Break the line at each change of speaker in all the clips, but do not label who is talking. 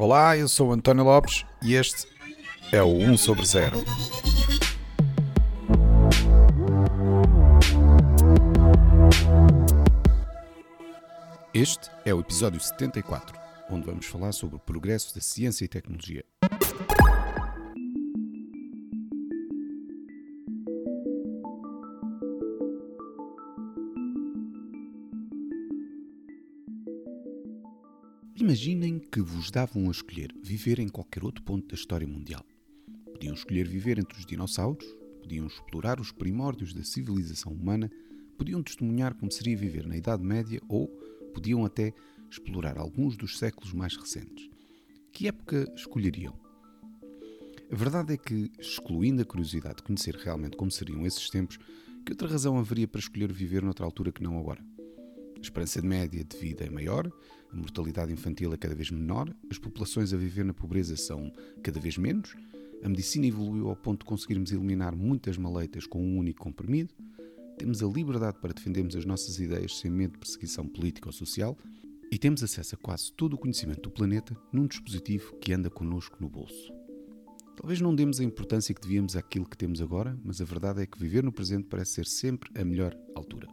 Olá, eu sou António Lopes e este é o 1 sobre 0. Este é o episódio 74, onde vamos falar sobre o progresso da ciência e tecnologia. Que vos davam a escolher viver em qualquer outro ponto da história mundial. Podiam escolher viver entre os dinossauros, podiam explorar os primórdios da civilização humana, podiam testemunhar como seria viver na Idade Média ou podiam até explorar alguns dos séculos mais recentes. Que época escolheriam? A verdade é que, excluindo a curiosidade de conhecer realmente como seriam esses tempos, que outra razão haveria para escolher viver noutra altura que não agora? A esperança de média de vida é maior, a mortalidade infantil é cada vez menor, as populações a viver na pobreza são cada vez menos, a medicina evoluiu ao ponto de conseguirmos eliminar muitas maleitas com um único comprimido, temos a liberdade para defendermos as nossas ideias sem medo de perseguição política ou social e temos acesso a quase todo o conhecimento do planeta num dispositivo que anda connosco no bolso. Talvez não demos a importância que devíamos àquilo que temos agora, mas a verdade é que viver no presente parece ser sempre a melhor altura.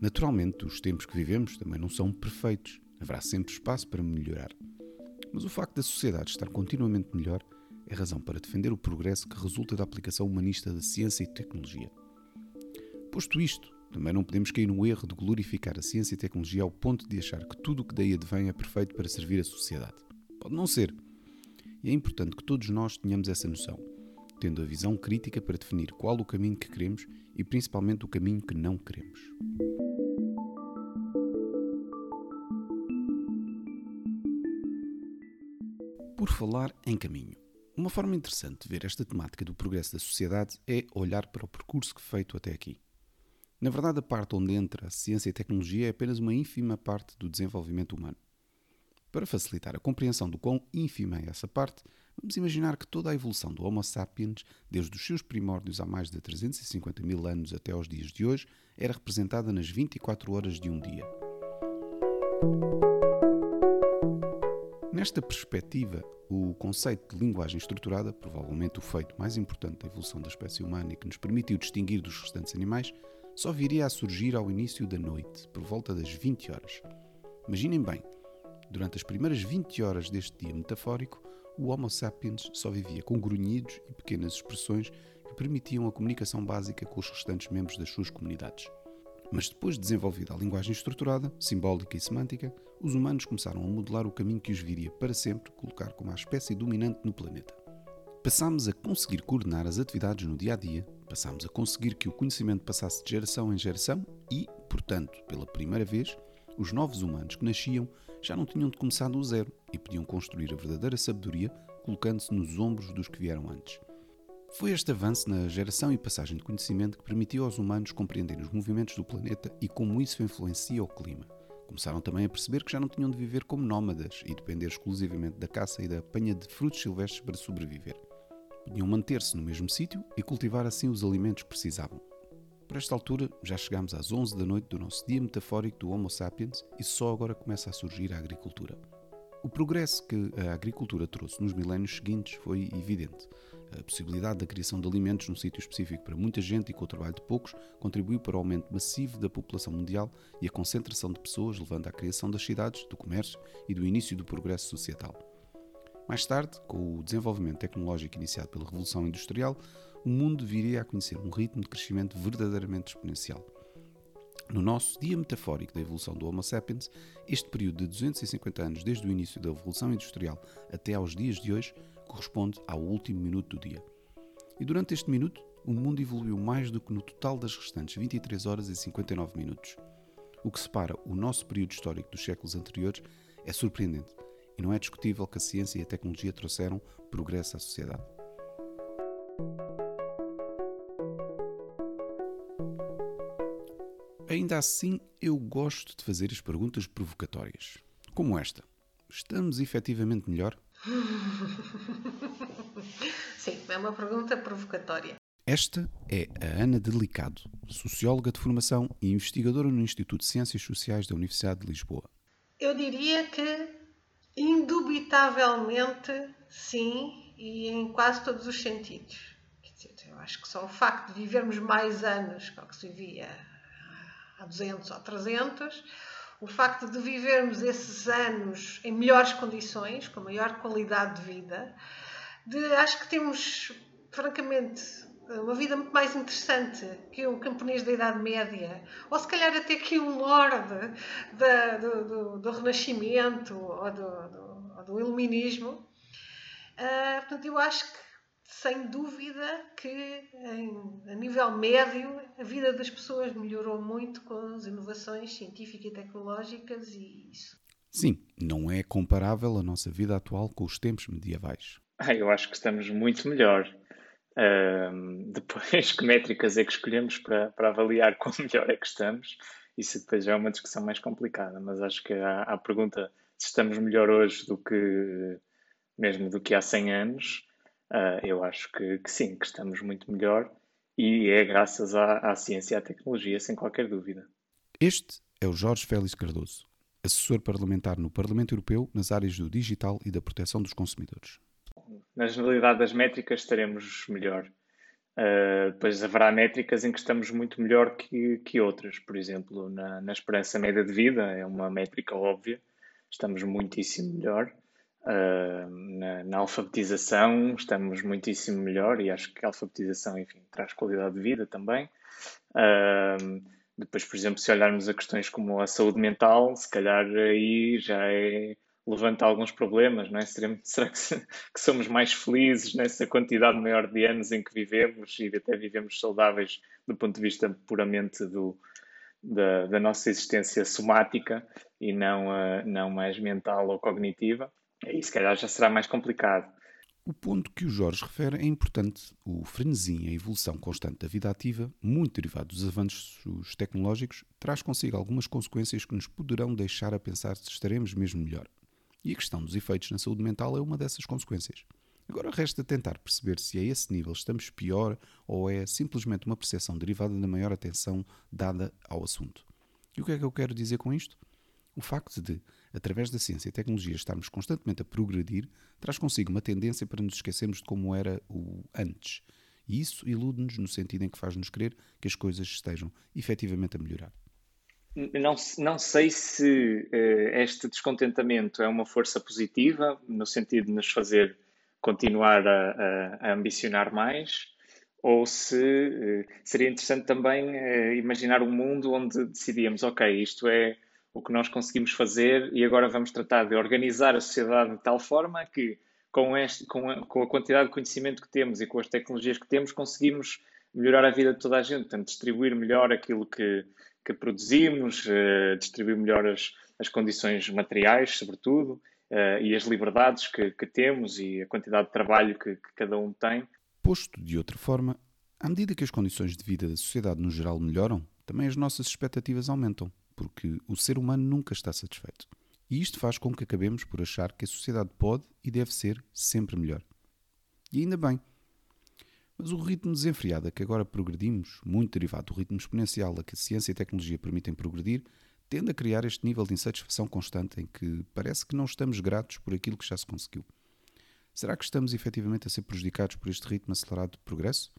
Naturalmente, os tempos que vivemos também não são perfeitos, haverá sempre espaço para melhorar. Mas o facto da sociedade estar continuamente melhor é razão para defender o progresso que resulta da aplicação humanista da ciência e tecnologia. Posto isto, também não podemos cair no erro de glorificar a ciência e tecnologia ao ponto de achar que tudo o que daí advém é perfeito para servir a sociedade. Pode não ser. E é importante que todos nós tenhamos essa noção, tendo a visão crítica para definir qual o caminho que queremos e principalmente o caminho que não queremos. Por falar em caminho. Uma forma interessante de ver esta temática do progresso da sociedade é olhar para o percurso que feito até aqui. Na verdade, a parte onde entra a ciência e a tecnologia é apenas uma ínfima parte do desenvolvimento humano. Para facilitar a compreensão do quão ínfima é essa parte, vamos imaginar que toda a evolução do Homo sapiens, desde os seus primórdios há mais de 350 mil anos até aos dias de hoje, era representada nas 24 horas de um dia. Nesta perspectiva, o conceito de linguagem estruturada, provavelmente o feito mais importante da evolução da espécie humana e que nos permitiu distinguir dos restantes animais, só viria a surgir ao início da noite, por volta das 20 horas. Imaginem bem, durante as primeiras 20 horas deste dia metafórico, o Homo sapiens só vivia com grunhidos e pequenas expressões que permitiam a comunicação básica com os restantes membros das suas comunidades. Mas depois de desenvolvida a linguagem estruturada, simbólica e semântica, os humanos começaram a modelar o caminho que os viria para sempre colocar como a espécie dominante no planeta. Passámos a conseguir coordenar as atividades no dia a dia, passámos a conseguir que o conhecimento passasse de geração em geração e, portanto, pela primeira vez, os novos humanos que nasciam já não tinham de começar do zero e podiam construir a verdadeira sabedoria colocando-se nos ombros dos que vieram antes. Foi este avanço na geração e passagem de conhecimento que permitiu aos humanos compreenderem os movimentos do planeta e como isso influencia o clima. Começaram também a perceber que já não tinham de viver como nómadas e depender exclusivamente da caça e da apanha de frutos silvestres para sobreviver. Podiam manter-se no mesmo sítio e cultivar assim os alimentos que precisavam. Por esta altura, já chegámos às 11 da noite do nosso dia metafórico do Homo sapiens e só agora começa a surgir a agricultura. O progresso que a agricultura trouxe nos milénios seguintes foi evidente. A possibilidade da criação de alimentos num sítio específico para muita gente e com o trabalho de poucos contribuiu para o aumento massivo da população mundial e a concentração de pessoas, levando à criação das cidades, do comércio e do início do progresso societal. Mais tarde, com o desenvolvimento tecnológico iniciado pela Revolução Industrial, o mundo viria a conhecer um ritmo de crescimento verdadeiramente exponencial. No nosso dia metafórico da evolução do Homo sapiens, este período de 250 anos desde o início da Revolução Industrial até aos dias de hoje corresponde ao último minuto do dia. E durante este minuto, o mundo evoluiu mais do que no total das restantes 23 horas e 59 minutos. O que separa o nosso período histórico dos séculos anteriores é surpreendente e não é discutível que a ciência e a tecnologia trouxeram progresso à sociedade. Ainda assim, eu gosto de fazer as perguntas provocatórias, como esta: Estamos efetivamente melhor?
Sim, é uma pergunta provocatória.
Esta é a Ana Delicado, socióloga de formação e investigadora no Instituto de Ciências Sociais da Universidade de Lisboa.
Eu diria que Indubitavelmente, sim, e em quase todos os sentidos. Eu acho que só o facto de vivermos mais anos que o que se vivia há 200 ou 300, o facto de vivermos esses anos em melhores condições, com maior qualidade de vida, de, acho que temos, francamente, uma vida muito mais interessante que o camponês da Idade Média, ou se calhar até que um lorde do, do, do, Renascimento ou do, do, do Iluminismo. Uh, portanto, eu acho que, sem dúvida, que em, a nível médio a vida das pessoas melhorou muito com as inovações científicas e tecnológicas e isso.
Sim, não é comparável a nossa vida atual com os tempos medievais.
Ah, eu acho que estamos muito melhor. Uh, depois, que métricas é que escolhemos para, para avaliar quão melhor é que estamos? Isso depois já é uma discussão mais complicada, mas acho que a, a pergunta se estamos melhor hoje do que mesmo do que há 100 anos, uh, eu acho que, que, sim, que estamos muito melhor e é graças à, à ciência e à tecnologia, sem qualquer dúvida.
Este é o Jorge Félix Cardoso, assessor parlamentar no Parlamento Europeu nas áreas do digital e da proteção dos consumidores
na generalidade das métricas estaremos melhor. Uh, depois haverá métricas em que estamos muito melhor que, que outras. Por exemplo, na, na, esperança média de vida, é uma métrica óbvia, estamos muitíssimo melhor. Uh, na, na, alfabetização estamos muitíssimo melhor e acho que a alfabetização, enfim, traz qualidade de vida também. Uh, depois, por exemplo, se olharmos a questões como a saúde mental, se calhar aí já é levanta alguns problemas, não é? Será que, que, somos mais felizes nessa quantidade maior de anos em que vivemos e até vivemos saudáveis do ponto de vista puramente do, da, da nossa existência somática e não, uh, não mais mental ou cognitiva? Aí se calhar já será mais complicado.
O ponto que o Jorge refere é importante. O frenesi, a evolução constante da vida ativa, muito derivado dos avanços tecnológicos, traz consigo algumas consequências que nos poderão deixar a pensar se estaremos mesmo melhor. E a questão dos efeitos na saúde mental é uma dessas consequências. Agora resta tentar perceber se a esse nível estamos pior ou é simplesmente uma percepção derivada da maior atenção dada ao assunto. E o que é que eu quero dizer com isto? O facto de, através da ciência e tecnologia, estarmos constantemente a progredir traz consigo uma tendência para nos esquecermos de como era o antes. E isso ilude-nos no sentido em que faz-nos crer que as coisas estejam efetivamente a melhorar
não, não sei se uh, este descontentamento é uma força positiva, no sentido de nos fazer continuar a, a, a ambicionar mais, ou se uh, seria interessante também uh, imaginar um mundo onde decidíamos, ok, isto é o que nós conseguimos fazer e agora vamos tratar de organizar a sociedade de tal forma que, com, este, com, a, com a quantidade de conhecimento que temos e com as tecnologias que temos, conseguimos melhorar a vida de toda a gente, portanto, distribuir melhor aquilo que, que produzimos, uh, distribuir melhor as, as condições materiais, sobretudo, uh, e as liberdades que, que, temos e a quantidade de trabalho que, que cada um tem.
Posto de outra forma, à medida que as condições de vida da sociedade no geral melhoram, também as nossas expectativas aumentam, porque o ser humano nunca está satisfeito. E isto faz com que acabemos por achar que a sociedade pode e deve ser sempre melhor. E ainda bem, mas o ritmo desenfreado a que agora progredimos, muito derivado do ritmo exponencial a que a ciência e a tecnologia permitem progredir, tende a criar este nível de insatisfação constante em que parece que não estamos gratos por aquilo que já se conseguiu. Será que estamos efetivamente a ser prejudicados por este ritmo acelerado de progresso?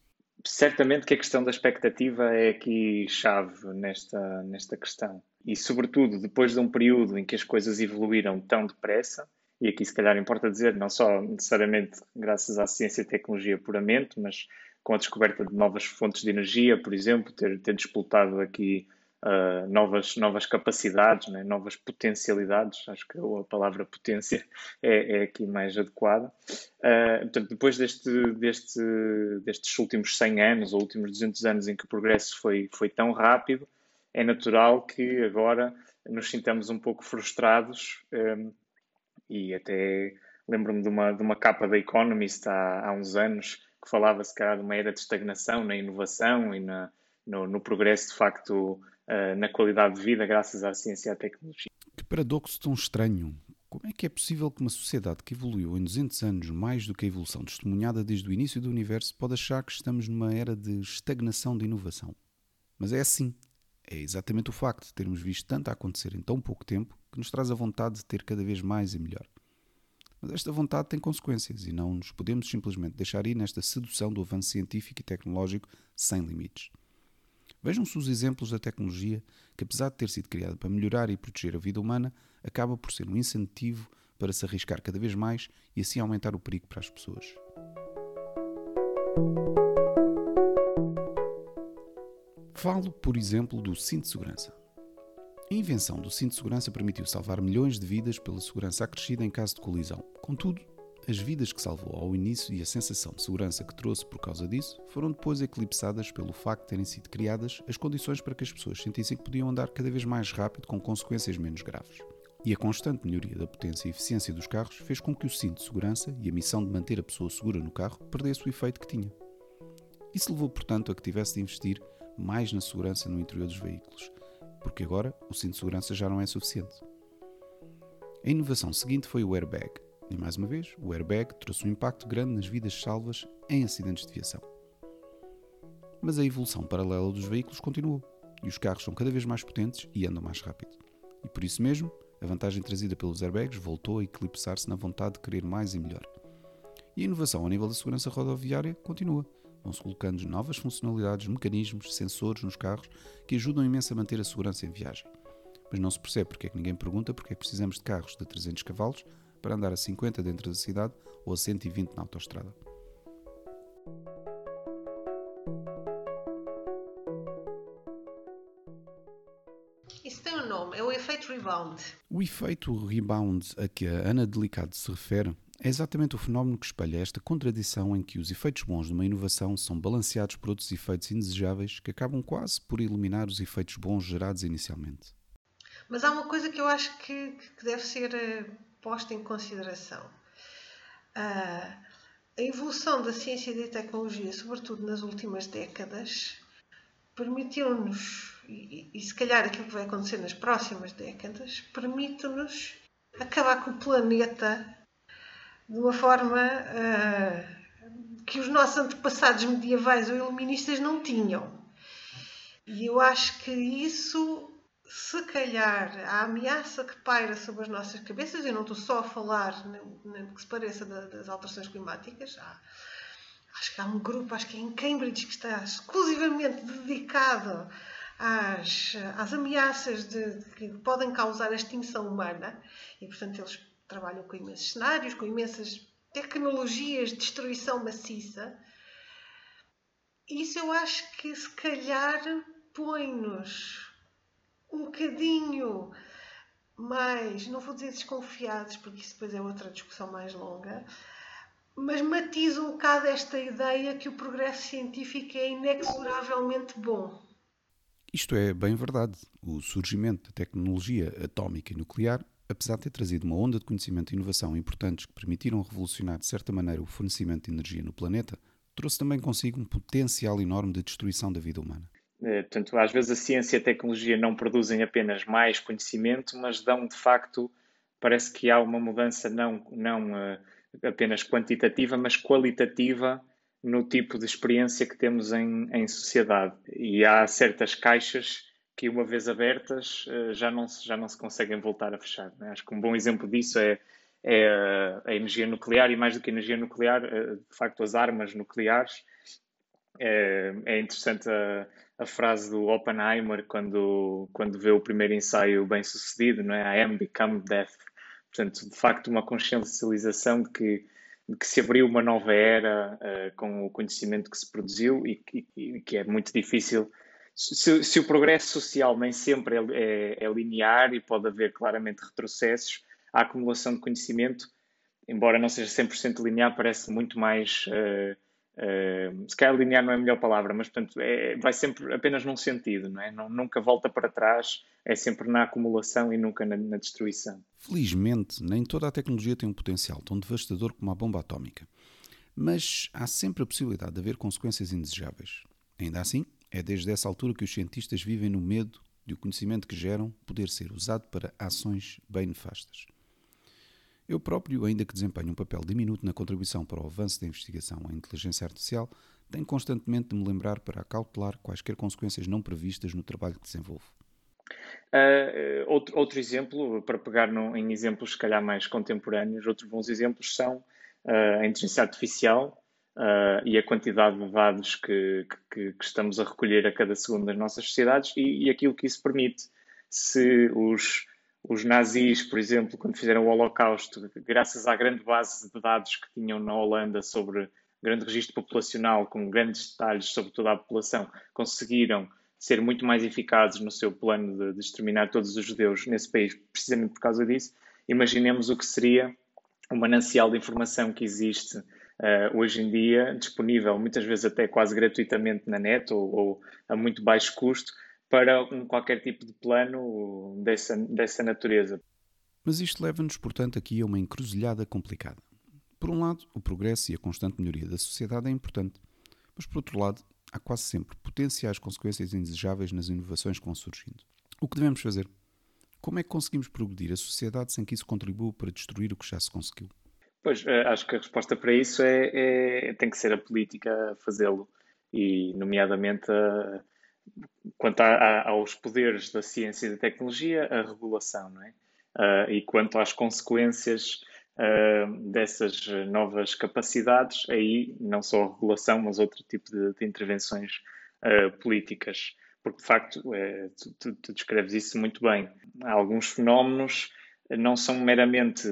Certamente que a questão da expectativa é aqui chave nesta, nesta questão. E, sobretudo, depois de um período em que as coisas evoluíram tão depressa, e aqui se calhar importa dizer, não só necessariamente graças à ciência e tecnologia puramente, mas com a descoberta de novas fontes de energia, por exemplo, ter, ter disputado aqui uh, novas, novas capacidades, né? novas potencialidades, acho que a palavra potência é, é aqui mais adequada. Uh, portanto, depois deste, deste, destes últimos 100 anos, ou últimos 200 anos em que o progresso foi, foi tão rápido, é natural que agora nos sintamos um pouco frustrados um, e até lembro-me de uma, de uma capa da Economist há, há uns anos que falava se calhar de uma era de estagnação na inovação e na, no, no progresso de facto uh, na qualidade de vida graças à ciência e à tecnologia.
Que paradoxo tão estranho. Como é que é possível que uma sociedade que evoluiu em 200 anos mais do que a evolução testemunhada desde o início do universo pode achar que estamos numa era de estagnação de inovação? Mas é assim. É exatamente o facto de termos visto tanto acontecer em tão pouco tempo que nos traz a vontade de ter cada vez mais e melhor. Mas esta vontade tem consequências e não nos podemos simplesmente deixar ir nesta sedução do avanço científico e tecnológico sem limites. Vejam-se os exemplos da tecnologia que, apesar de ter sido criada para melhorar e proteger a vida humana, acaba por ser um incentivo para se arriscar cada vez mais e assim aumentar o perigo para as pessoas. Falo, por exemplo, do cinto de segurança. A invenção do cinto de segurança permitiu salvar milhões de vidas pela segurança acrescida em caso de colisão. Contudo, as vidas que salvou ao início e a sensação de segurança que trouxe por causa disso foram depois eclipsadas pelo facto de terem sido criadas as condições para que as pessoas sentissem que podiam andar cada vez mais rápido com consequências menos graves. E a constante melhoria da potência e eficiência dos carros fez com que o cinto de segurança e a missão de manter a pessoa segura no carro perdesse o efeito que tinha. Isso levou, portanto, a que tivesse de investir mais na segurança no interior dos veículos, porque agora o cinto de segurança já não é suficiente. A inovação seguinte foi o airbag, e mais uma vez, o airbag trouxe um impacto grande nas vidas salvas em acidentes de viação. Mas a evolução paralela dos veículos continuou, e os carros são cada vez mais potentes e andam mais rápido. E por isso mesmo, a vantagem trazida pelos airbags voltou a eclipsar-se na vontade de querer mais e melhor. E a inovação a nível da segurança rodoviária continua Vão-se colocando novas funcionalidades, mecanismos, sensores nos carros que ajudam imenso a manter a segurança em viagem. Mas não se percebe porque é que ninguém pergunta porque é que precisamos de carros de 300 cavalos para andar a 50 dentro da cidade ou a 120 na autoestrada.
Isso tem um nome, é o efeito rebound.
O efeito rebound a que a Ana Delicado se refere é exatamente o fenómeno que espelha esta contradição em que os efeitos bons de uma inovação são balanceados por outros efeitos indesejáveis que acabam quase por eliminar os efeitos bons gerados inicialmente.
Mas há uma coisa que eu acho que, que deve ser uh, posta em consideração. Uh, a evolução da ciência e da tecnologia, sobretudo nas últimas décadas, permitiu-nos, e, se calhar aquilo que vai acontecer nas próximas décadas, permite-nos acabar com o planeta de uma forma uh, que os nossos antepassados medievais ou iluministas não tinham. E eu acho que isso, se calhar, a ameaça que paira sobre as nossas cabeças, eu não estou só a falar no que se pareça das alterações climáticas, há, acho que há um grupo, acho que é em Cambridge, que está exclusivamente dedicado às, às ameaças de, de, que podem causar a extinção humana, e portanto eles trabalham com imensos cenários, com imensas tecnologias de destruição maciça. Isso eu acho que se calhar põe-nos um bocadinho mais, não vou dizer desconfiados, porque isso depois é outra discussão mais longa, mas matiza um bocado esta ideia que o progresso científico é inexoravelmente bom.
Isto é bem verdade. O surgimento da tecnologia atómica e nuclear apesar de ter trazido uma onda de conhecimento e inovação importantes que permitiram revolucionar de certa maneira o fornecimento de energia no planeta, trouxe também consigo um potencial enorme de destruição da vida humana.
É, portanto, às vezes a ciência e a tecnologia não produzem apenas mais conhecimento, mas dão de facto, parece que há uma mudança não, não uh, apenas quantitativa, mas qualitativa no tipo de experiência que temos em, em sociedade. E há certas caixas que uma vez abertas eh, já não se, já não se conseguem voltar a fechar. Né? Acho que um bom exemplo disso é, é a energia nuclear e mais do que a energia nuclear, eh, de facto as armas nucleares. É, é interessante a, a, frase do Oppenheimer quando, quando vê o primeiro ensaio bem sucedido, não é? I am become death. Portanto, de facto, uma consciencialização de que, de que se abriu uma nova era uh, com o conhecimento que se produziu e, e, e que é muito difícil se, se, o progresso social nem sempre é, é, é, linear e pode haver claramente retrocessos, a acumulação de conhecimento, embora não seja 100% linear, parece muito mais. Uh, uh, se calhar linear não é a melhor palavra, mas portanto, é, vai sempre apenas num sentido, não é? Não, nunca volta para trás, é sempre na acumulação e nunca na, na destruição.
Felizmente, nem toda a tecnologia tem um potencial tão devastador como a bomba atómica. Mas há sempre a possibilidade de haver consequências indesejáveis. Ainda assim, é desde essa altura que os cientistas vivem no medo de o conhecimento que geram poder ser usado para ações bem nefastas. Eu próprio, ainda que desempenho um papel diminuto na contribuição para o avanço da investigação em inteligência artificial, tenho constantemente de me lembrar para acautelar quaisquer consequências não previstas no trabalho que desenvolvo.
Uh, outro, outro exemplo, para pegar em exemplos se calhar mais contemporâneos, outros bons exemplos são uh, a inteligência artificial uh, e a quantidade de dados que, que, que, estamos a recolher a cada segundo nas nossas sociedades e, e aquilo que isso permite. Se os, os nazis, por exemplo, quando fizeram o Holocausto, graças à grande base de dados que tinham na Holanda sobre grande registro populacional, com grandes detalhes sobre toda a população, conseguiram ser muito mais eficazes no seu plano de, de exterminar todos os judeus nesse país, precisamente por causa disso. Imaginemos o que seria o manancial de informação que existe uh, hoje em dia, disponível muitas vezes até quase gratuitamente na net ou, ou a muito baixo custo, para um, qualquer tipo de plano dessa, dessa natureza.
Mas isto leva-nos, portanto, aqui a uma encruzilhada complicada. Por um lado, o progresso e a constante melhoria da sociedade é importante, mas por outro lado, há quase sempre potenciais consequências indesejáveis nas inovações que vão surgindo. O que devemos fazer? Como é que conseguimos progredir a sociedade sem que isso contribua para destruir o que já se conseguiu?
Pois, eh, acho que a resposta para isso é, é tem que ser a política a fazê-lo, e nomeadamente a, quanto a, a, aos poderes da ciência e da tecnologia, a regulação, não é? Uh, e quanto às consequências uh, dessas novas capacidades, aí não só a regulação, mas outro tipo de, de intervenções uh, políticas. Porque, de facto, é, tu, tu, tu, descreves isso muito bem. Alguns fenómenos não são meramente.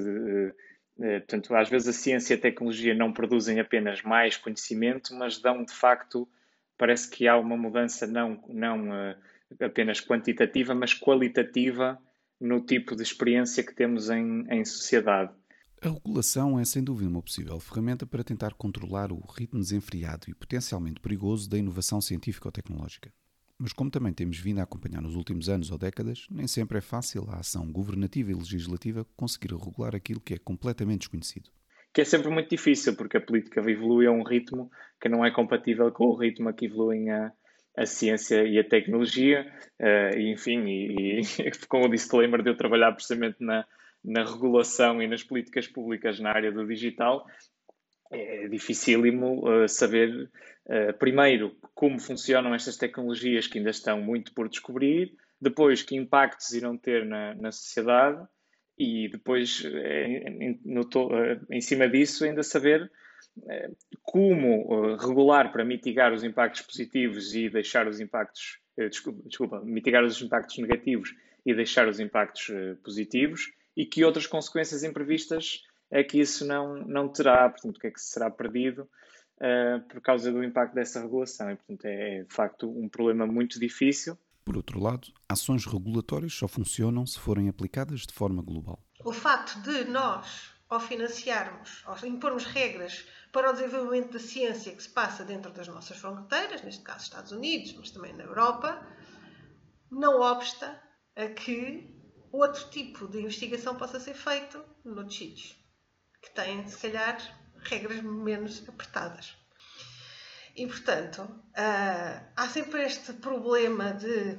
Portanto, às vezes a ciência e a tecnologia não produzem apenas mais conhecimento, mas dão, de facto, parece que há uma mudança não, não apenas quantitativa, mas qualitativa no tipo de experiência que temos em, em sociedade.
A regulação é sem dúvida uma possível ferramenta para tentar controlar o ritmo desenfreado e potencialmente perigoso da inovação científica ou tecnológica. Mas como também temos vindo a acompanhar nos últimos anos ou décadas, nem sempre é fácil a ação governativa e legislativa conseguir regular aquilo que é completamente desconhecido.
Que é sempre muito difícil, porque a política evolui a um ritmo que não é compatível com o ritmo a que evoluem a, a ciência e a tecnologia. Uh, e, enfim, e, e com o disclaimer de eu trabalhar precisamente na, na regulação e nas políticas públicas na área do digital, é dificílimo uh, saber, uh, primeiro, como funcionam estas tecnologias que ainda estão muito por descobrir, depois, que impactos irão ter na, na sociedade e depois, eh, em, no, em cima disso, ainda saber como regular para mitigar os impactos positivos e deixar os impactos, desculpa, desculpa mitigar os impactos negativos e deixar os impactos positivos e que outras consequências imprevistas é que isso não, não terá, portanto, o que é que será perdido por causa do impacto dessa regulação. E, portanto, é de facto um problema muito difícil.
Por outro lado, ações regulatórias só funcionam se forem aplicadas de forma global.
O facto de nós, ao financiarmos, ao impormos regras para o desenvolvimento da ciência que se passa dentro das nossas fronteiras, neste caso Estados Unidos, mas também na Europa, não obsta a que outro tipo de investigação possa ser feito noutros sítios, que têm, se calhar, regras menos apertadas. E, portanto, uh, há sempre este problema de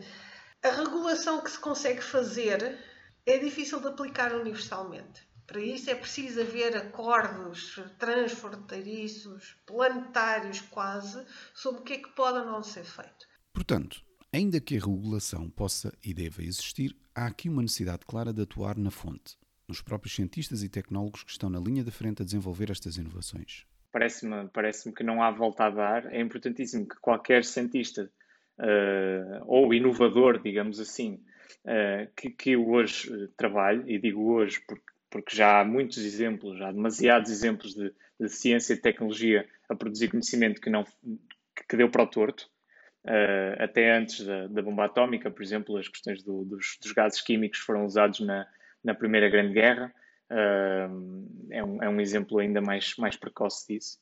a regulação que se consegue fazer é difícil de aplicar universalmente. Para isso é preciso haver acordos transfronteiriços, planetários quase, sobre o que é que pode ou não ser feito.
Portanto, ainda que a regulação possa e deva existir, há aqui uma necessidade clara de atuar na fonte, nos próprios cientistas e tecnólogos que estão na linha da frente a desenvolver estas inovações.
Parece-me parece que não há volta a dar. É importantíssimo que qualquer cientista uh, ou inovador, digamos assim, uh, que, que hoje uh, trabalhe, e digo hoje porque, porque já há muitos exemplos, há demasiados exemplos de, de ciência e tecnologia a produzir conhecimento que, não, que deu para o torto, até antes da, da, bomba atómica, por exemplo, as questões do, dos, dos, gases químicos foram usados na, na Primeira Grande Guerra. Uh, é, um, é, um, exemplo ainda mais, mais precoce disso.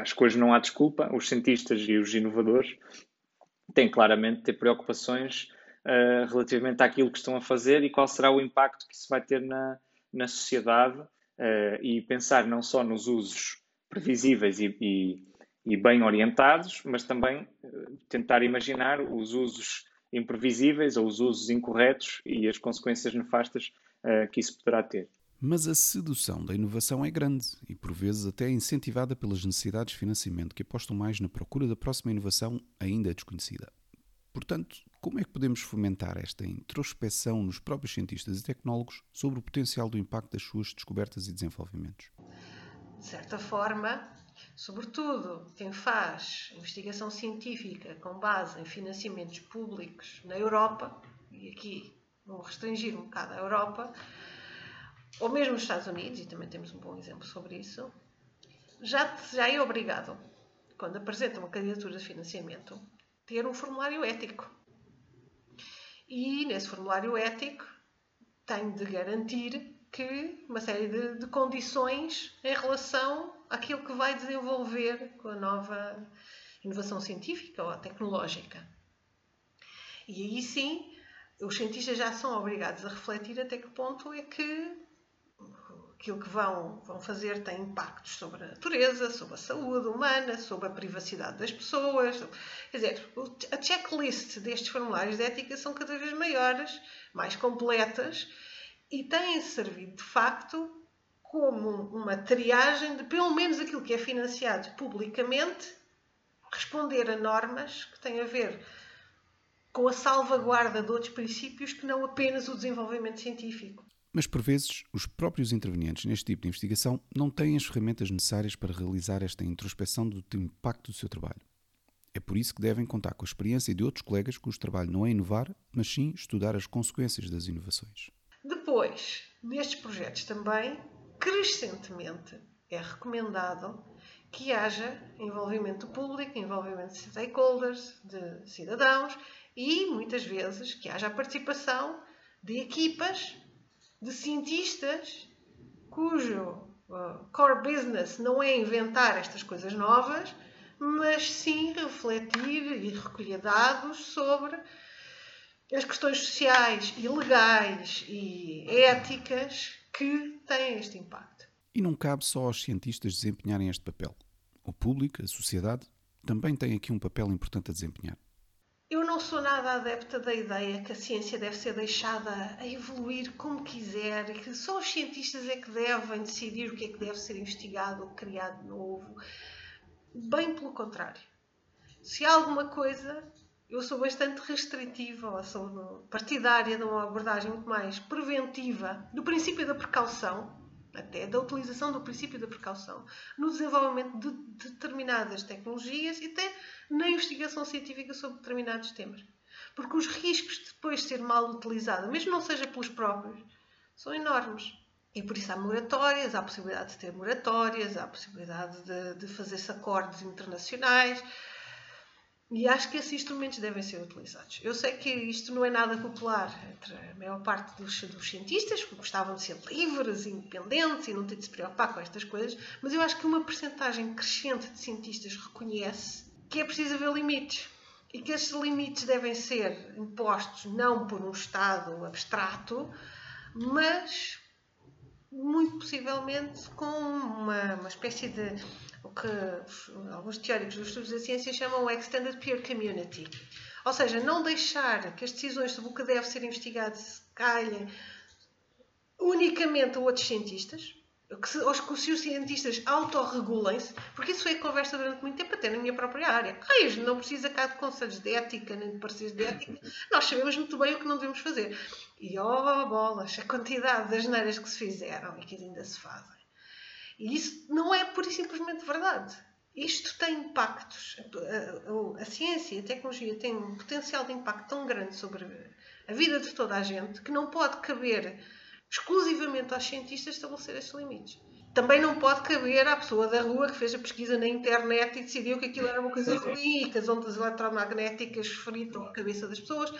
Acho que hoje não há desculpa. Os cientistas e os inovadores têm claramente de ter preocupações uh, relativamente àquilo que estão a fazer e qual será o impacto que isso vai ter na, na sociedade e pensar não só nos usos previsíveis e, e e bem orientados, mas também eh, tentar imaginar os usos imprevisíveis ou os usos incorretos e as consequências nefastas uh, que isso poderá ter.
Mas a sedução da inovação é grande e, por vezes, até incentivada pelas necessidades de financiamento que apostam mais na procura da próxima inovação ainda desconhecida. Portanto, como é que podemos fomentar esta introspeção nos próprios cientistas e tecnólogos sobre o potencial do impacto das suas descobertas e desenvolvimentos?
De certa forma, sobretudo quem faz investigação científica com base em financiamentos públicos na Europa, e aqui vou restringir um bocado a Europa, ou mesmo nos Estados Unidos, e também temos um bom exemplo sobre isso, já, já é obrigado, quando apresenta uma candidatura de financiamento, ter um formulário ético. E nesse formulário ético tem de garantir que uma série de, de, condições em relação àquilo que vai desenvolver com a nova inovação científica ou tecnológica. E aí sim, os cientistas já são obrigados a refletir até que ponto é que aquilo que vão, vão fazer tem impactos sobre a natureza, sobre a saúde humana, sobre a privacidade das pessoas. Quer dizer, a checklist destes formulários de ética são cada vez maiores, mais completas e têm servido de facto como uma triagem de pelo menos aquilo que é financiado publicamente responder a normas que têm a ver com a salvaguarda de outros princípios que não apenas o desenvolvimento científico.
Mas, por vezes, os próprios intervenientes neste tipo de investigação não têm as ferramentas necessárias para realizar esta introspeção do impacto do seu trabalho. É por isso que devem contar com a experiência de outros colegas cujo trabalho não é inovar, mas sim estudar as consequências das inovações.
Depois, nestes projetos também, crescentemente é recomendado que haja envolvimento público, envolvimento de stakeholders, de cidadãos e, muitas vezes, que haja a participação de equipas de cientistas cujo uh, core business não é inventar estas coisas novas, mas sim refletir e recolher dados sobre as questões sociais e legais e éticas que têm este impacto.
E não cabe só aos cientistas desempenharem este papel. O público, a sociedade, também tem aqui um papel importante a desempenhar.
Eu não sou nada adepta da ideia que a ciência deve ser deixada a evoluir como quiser e que só os cientistas é que devem decidir o que é que deve ser investigado ou criado novo. Bem pelo contrário. Se há alguma coisa, eu sou bastante restritiva, ou sou partidária de uma abordagem muito mais preventiva do princípio da precaução, até da utilização do princípio da precaução no desenvolvimento de determinadas tecnologias e até na investigação científica sobre determinados temas. Porque os riscos de depois ser mal utilizada, mesmo não seja pelos próprios, são enormes. E por isso há moratórias, há a possibilidade de ter moratórias, há a possibilidade de, de fazer-se acordos internacionais, e acho que esses instrumentos devem ser utilizados. Eu sei que isto não é nada popular entre a maior parte dos, dos cientistas, que gostavam de ser livres, independentes e não ter de se preocupar com estas coisas, mas eu acho que uma percentagem crescente de cientistas reconhece que é preciso haver limites e que esses limites devem ser impostos não por um Estado abstrato, mas muito possivelmente com uma, uma espécie de o que alguns teóricos dos estudos da ciência chamam o Extended Peer Community. Ou seja, não deixar que as decisões sobre o que deve ser investigado se calhem unicamente a outros cientistas, que se, ou que os cientistas autorregulem-se, porque isso foi a conversa durante muito tempo, até na minha própria área. Ai, não precisa cá de conselhos de ética, nem de pareceres de ética, nós sabemos muito bem o que não devemos fazer. E, oh, bolas, a quantidade de asneiras que se fizeram e que ainda se fazem. E isso não é pura e simplesmente verdade. Isto tem impactos. A, a, a ciência e a tecnologia têm um potencial de impacto tão grande sobre a vida de toda a gente que não pode caber exclusivamente aos cientistas estabelecer estes limites. Também não pode caber à pessoa da rua que fez a pesquisa na internet e decidiu que aquilo era uma coisa ruim e que as ondas eletromagnéticas fritam a cabeça das pessoas.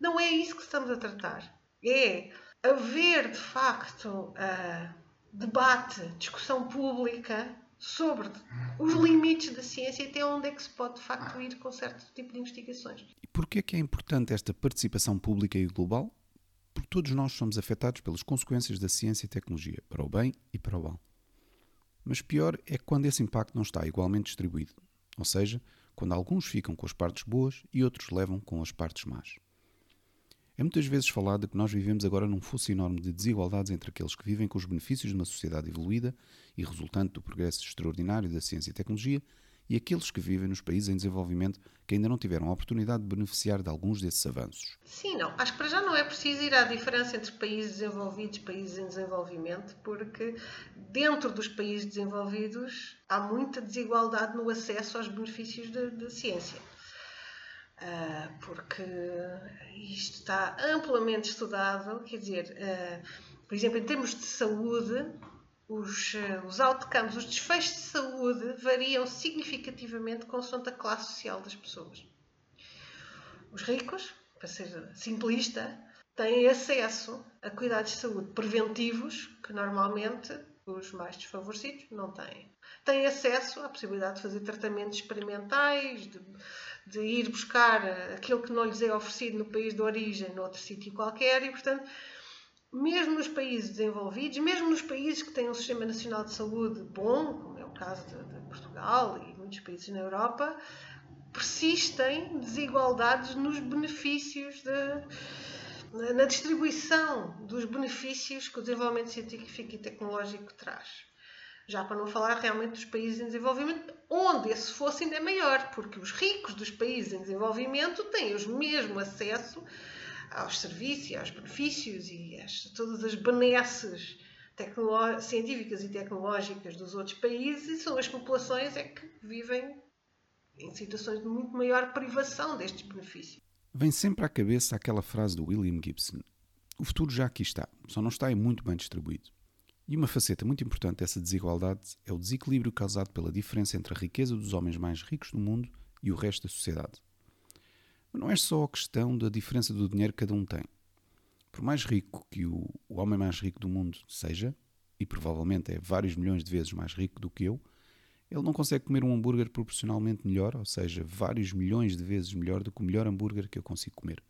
Não é isso que estamos a tratar. É haver, de facto, uh, debate, discussão pública sobre os limites da ciência e até onde é que se pode de facto ir com certo tipo de investigações.
E porquê é que é importante esta participação pública e global? Porque todos nós somos afetados pelas consequências da ciência e tecnologia, para o bem e para o mal. Mas pior é quando esse impacto não está igualmente distribuído, ou seja, quando alguns ficam com as partes boas e outros levam com as partes más. É muitas vezes falado que nós vivemos agora num fosso enorme de desigualdades entre aqueles que vivem com os benefícios de uma sociedade evoluída e resultante do progresso extraordinário da ciência e tecnologia e aqueles que vivem nos países em desenvolvimento que ainda não tiveram a oportunidade de beneficiar de alguns desses avanços.
Sim, não. Acho que para já não é preciso ir à diferença entre países desenvolvidos e países em desenvolvimento, porque dentro dos países desenvolvidos há muita desigualdade no acesso aos benefícios da ciência. Uh, porque isto está amplamente estudado, quer dizer, uh, por exemplo, em termos de saúde, os, uh, os outcomes, os desfechos de saúde variam significativamente consoante a classe social das pessoas. Os ricos, para ser simplista, têm acesso a cuidados de saúde preventivos que normalmente os mais desfavorecidos não têm. Têm acesso à possibilidade de fazer tratamentos experimentais, de de ir buscar aquilo que não lhes é oferecido no país de origem, noutro sítio qualquer, e portanto, mesmo nos países desenvolvidos, mesmo nos países que têm um sistema nacional de saúde bom, como é o caso de, de Portugal e muitos países na Europa, persistem desigualdades nos benefícios de, na distribuição dos benefícios que o desenvolvimento científico e tecnológico traz. Já para não falar realmente dos países em desenvolvimento, onde esse fosse ainda é maior, porque os ricos dos países em desenvolvimento têm o mesmo acesso aos serviços e aos benefícios e a todas as benesses científicas e tecnológicas dos outros países e são as populações é que vivem em situações de muito maior privação destes benefícios.
Vem sempre à cabeça aquela frase do William Gibson: O futuro já aqui está, só não está aí muito bem distribuído. E uma faceta muito importante dessa desigualdade é o desequilíbrio causado pela diferença entre a riqueza dos homens mais ricos do mundo e o resto da sociedade. Mas não é só a questão da diferença do dinheiro que cada um tem. Por mais rico que o, o homem mais rico do mundo seja, e provavelmente é vários milhões de vezes mais rico do que eu, ele não consegue comer um hambúrguer proporcionalmente melhor, ou seja, vários milhões de vezes melhor do que o melhor hambúrguer que eu consigo comer.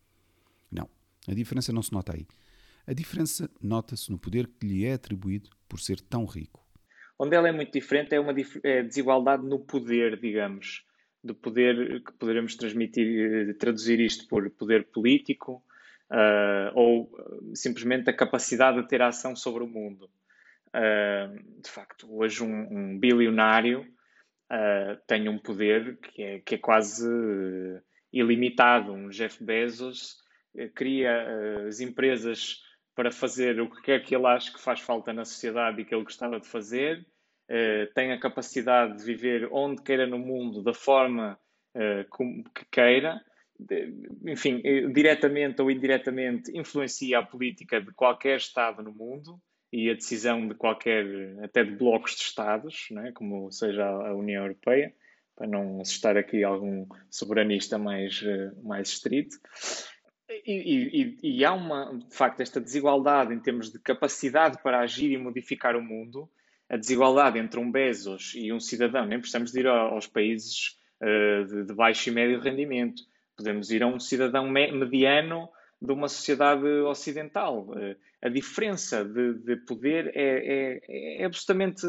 Não, a diferença não se nota aí. A diferença nota-se no poder que lhe é atribuído por ser tão rico.
Onde ela é muito diferente é uma é desigualdade no poder, digamos, do poder que poderemos transmitir, eh, traduzir isto por poder político uh, ou eh, simplesmente a capacidade de ter ação sobre o mundo. Uh, de facto, hoje um, um bilionário uh, tem um poder que é, que é quase ilimitado. Um Jeff Bezos cria as empresas para fazer o que quer que ele ache que faz falta na sociedade e que ele gostava de fazer, uh, tem a capacidade de viver onde queira no mundo, da forma uh, que queira, enfim, eh, diretamente ou indiretamente influencia a política de qualquer Estado no mundo e a decisão de qualquer, até de blocos de Estados, né, como seja a União Europeia, para não assustar aqui algum soberanista mais, mais estrito. E, e, e, há uma, de facto, esta desigualdade em termos de capacidade para agir e modificar o mundo, a desigualdade entre um Bezos e um cidadão, nem precisamos de ir aos países uh, de, baixo e médio rendimento, podemos ir a um cidadão mediano de uma sociedade ocidental. Uh, a diferença de, de poder é, é, é absolutamente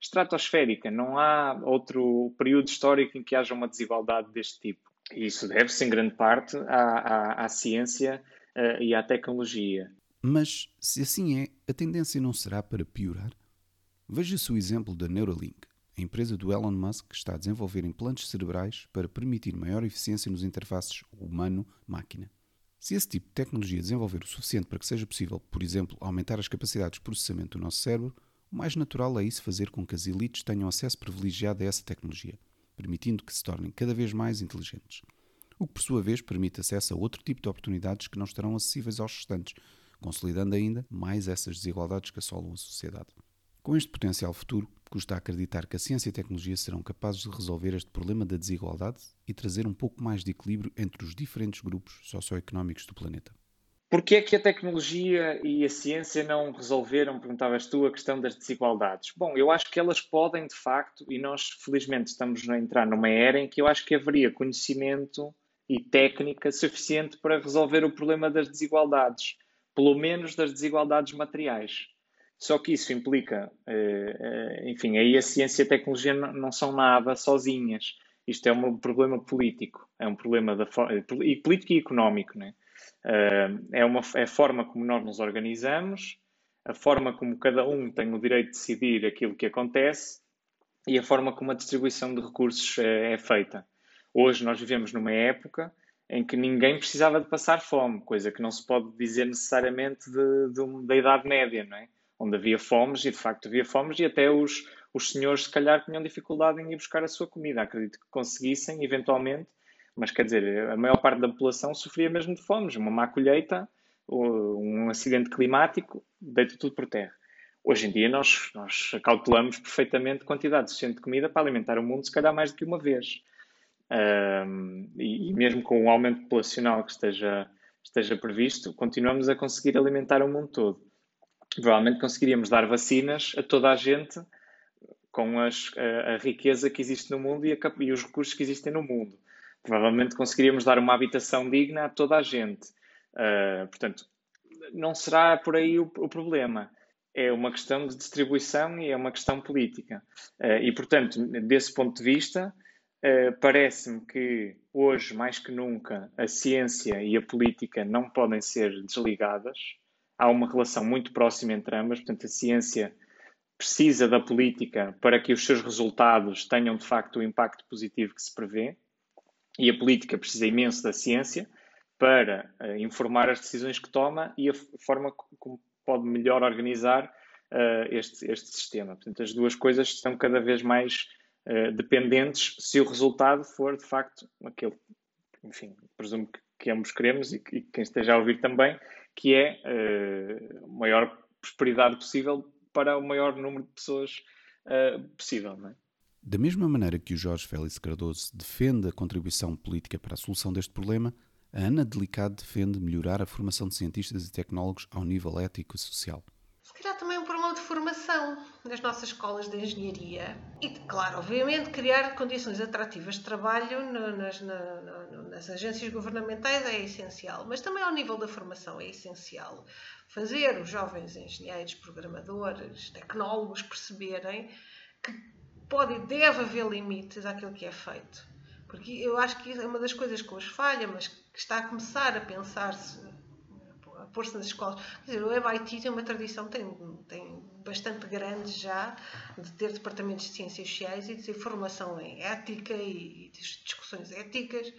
estratosférica, não há outro período histórico em que haja uma desigualdade deste tipo. Isso deve-se, em grande parte, à, à, à ciência uh, e à tecnologia.
Mas, se assim é, a tendência não será para piorar? Veja-se o exemplo da Neuralink, a empresa do Elon Musk que está a desenvolver implantes cerebrais para permitir maior eficiência nos interfaces humano-máquina. Se esse tipo de tecnologia desenvolver o suficiente para que seja possível, por exemplo, aumentar as capacidades de processamento do nosso cérebro, o mais natural é isso fazer com que as elites tenham acesso privilegiado a essa tecnologia permitindo que se tornem cada vez mais inteligentes. O que, por sua vez, permite acesso a outro tipo de oportunidades que não estarão acessíveis aos restantes, consolidando ainda mais essas desigualdades que assolam a sociedade. Com este potencial futuro, custa acreditar que a ciência e a tecnologia serão capazes de resolver este problema da desigualdade e trazer um pouco mais de equilíbrio entre os diferentes grupos socioeconómicos do planeta.
Porquê é que a tecnologia e a ciência não resolveram, perguntavas tu, a questão das desigualdades? Bom, eu acho que elas podem, de facto, e nós felizmente estamos a entrar numa era em que eu acho que haveria conhecimento e técnica suficiente para resolver o problema das desigualdades, pelo menos das desigualdades materiais. Só que isso implica, eh, eh, enfim, aí a ciência e a tecnologia não são nada sozinhas. Isto é um problema político, é um problema da, e político e económico, né? É, uma, é a forma como nós nos organizamos, a forma como cada um tem o direito de decidir aquilo que acontece e a forma como a distribuição de recursos é, é feita. Hoje nós vivemos numa época em que ninguém precisava de passar fome, coisa que não se pode dizer necessariamente de, de, da Idade Média, não é? onde havia fomes e de facto havia fomes e até os, os senhores se calhar tinham dificuldade em ir buscar a sua comida. Acredito que conseguissem eventualmente, mas quer dizer, a maior parte da população sofria mesmo de fomes, uma má colheita, um acidente climático, deita tudo por terra. Hoje em dia nós, nós calculamos perfeitamente quantidade suficiente de comida para alimentar o mundo, se calhar mais do que uma vez. Um, e, e, mesmo com o aumento populacional que esteja, esteja previsto, continuamos a conseguir alimentar o mundo todo. Provavelmente conseguiríamos dar vacinas a toda a gente com as, a, a, riqueza que existe no mundo e, a, e, os recursos que existem no mundo. Provavelmente conseguiríamos dar uma habitação digna a toda a gente. Uh, portanto, não será por aí o, o problema é uma questão de distribuição e é uma questão política. Uh, e, portanto, desse ponto de vista, uh, parece-me que hoje, mais que nunca, a ciência e a política não podem ser desligadas. Há uma relação muito próxima entre ambas, portanto, a ciência precisa da política para que os seus resultados tenham, de facto, o impacto positivo que se prevê, e a política precisa imenso da ciência para uh, informar as decisões que toma e a forma como pode melhor organizar uh, este, este sistema. Portanto, as duas coisas estão cada vez mais uh, dependentes se o resultado for, de facto, aquele, enfim, presumo que, que ambos queremos e, que, e quem esteja a ouvir também, que é a maior prosperidade possível para o maior número de pessoas possível. Não é?
Da mesma maneira que o Jorge Félix Cardoso defende a contribuição política para a solução deste problema, a Ana Delicado defende melhorar a formação de cientistas e tecnólogos ao nível ético e social.
Se calhar também um problema de formação nas nossas escolas de engenharia e, claro, obviamente, criar condições atrativas de trabalho nas, nas agências governamentais é essencial, mas também ao nível da formação é essencial. Fazer os jovens engenheiros, programadores, tecnólogos perceberem que pode e deve haver limites àquilo que é feito. Porque eu acho que é uma das coisas que hoje falha, mas que está a começar a pensar-se, a pôr-se nas escolas. Quer dizer, o MIT tem uma tradição, tem, tem bastante grande já, de ter departamentos de ciências sociais e de formação em ética e, e discussões éticas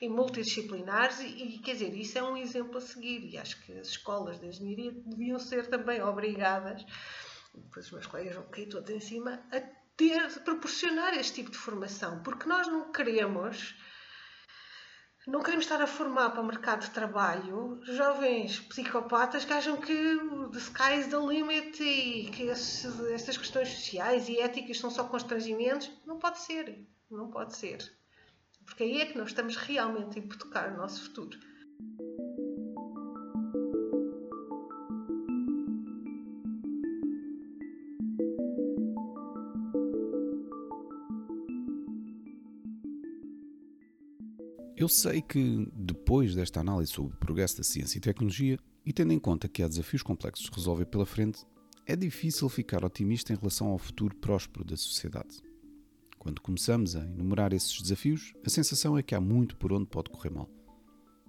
e multidisciplinares. E, e, quer dizer, isso é um exemplo a seguir. E acho que as escolas de engenharia deviam ser também obrigadas, depois os meus colegas vão cair todos em cima, a ter, proporcionar este tipo de formação, porque nós não queremos não queremos estar a formar para o mercado de trabalho jovens psicopatas que acham que the sky is the limit e que esses, estas questões sociais e éticas são só constrangimentos. Não pode ser. Não pode ser. Porque aí é que nós estamos realmente a hipotecar o nosso futuro.
Eu sei que, depois desta análise sobre o progresso da ciência e tecnologia, e tendo em conta que há desafios complexos de resolver pela frente, é difícil ficar otimista em relação ao futuro próspero da sociedade. Quando começamos a enumerar esses desafios, a sensação é que há muito por onde pode correr mal.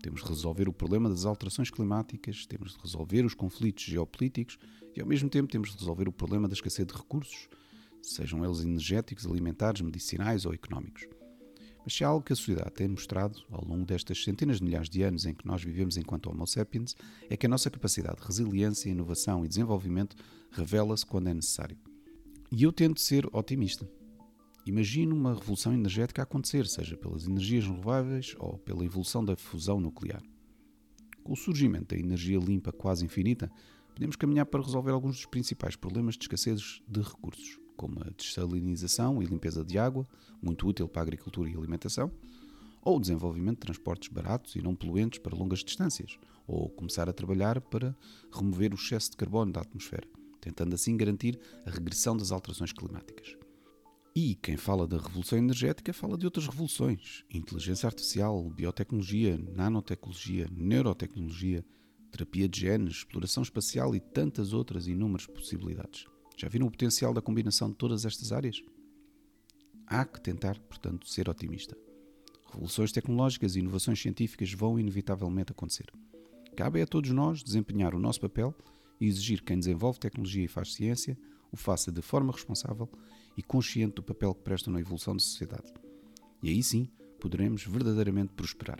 Temos de resolver o problema das alterações climáticas, temos de resolver os conflitos geopolíticos e, ao mesmo tempo, temos de resolver o problema da escassez de recursos, sejam eles energéticos, alimentares, medicinais ou económicos. Mas se há algo que a sociedade tem mostrado ao longo destas centenas de milhares de anos em que nós vivemos enquanto Homo sapiens, é que a nossa capacidade de resiliência, inovação e desenvolvimento revela-se quando é necessário. E eu tento ser otimista. Imagino uma revolução energética a acontecer, seja pelas energias renováveis ou pela evolução da fusão nuclear. Com o surgimento da energia limpa quase infinita, podemos caminhar para resolver alguns dos principais problemas de escassez de recursos como a dessalinização e limpeza de água, muito útil para a agricultura e alimentação, ou o desenvolvimento de transportes baratos e não poluentes para longas distâncias, ou começar a trabalhar para remover o excesso de carbono da atmosfera, tentando assim garantir a regressão das alterações climáticas. E quem fala da revolução energética fala de outras revoluções: inteligência artificial, biotecnologia, nanotecnologia, neurotecnologia, terapia de genes, exploração espacial e tantas outras inúmeras possibilidades. Já viram o potencial da combinação de todas estas áreas? Há que tentar, portanto, ser otimista. Revoluções tecnológicas e inovações científicas vão inevitavelmente acontecer. Cabe a todos nós desempenhar o nosso papel e exigir que quem desenvolve tecnologia e faz ciência o faça de forma responsável e consciente do papel que prestam na evolução da sociedade. E aí sim poderemos verdadeiramente prosperar.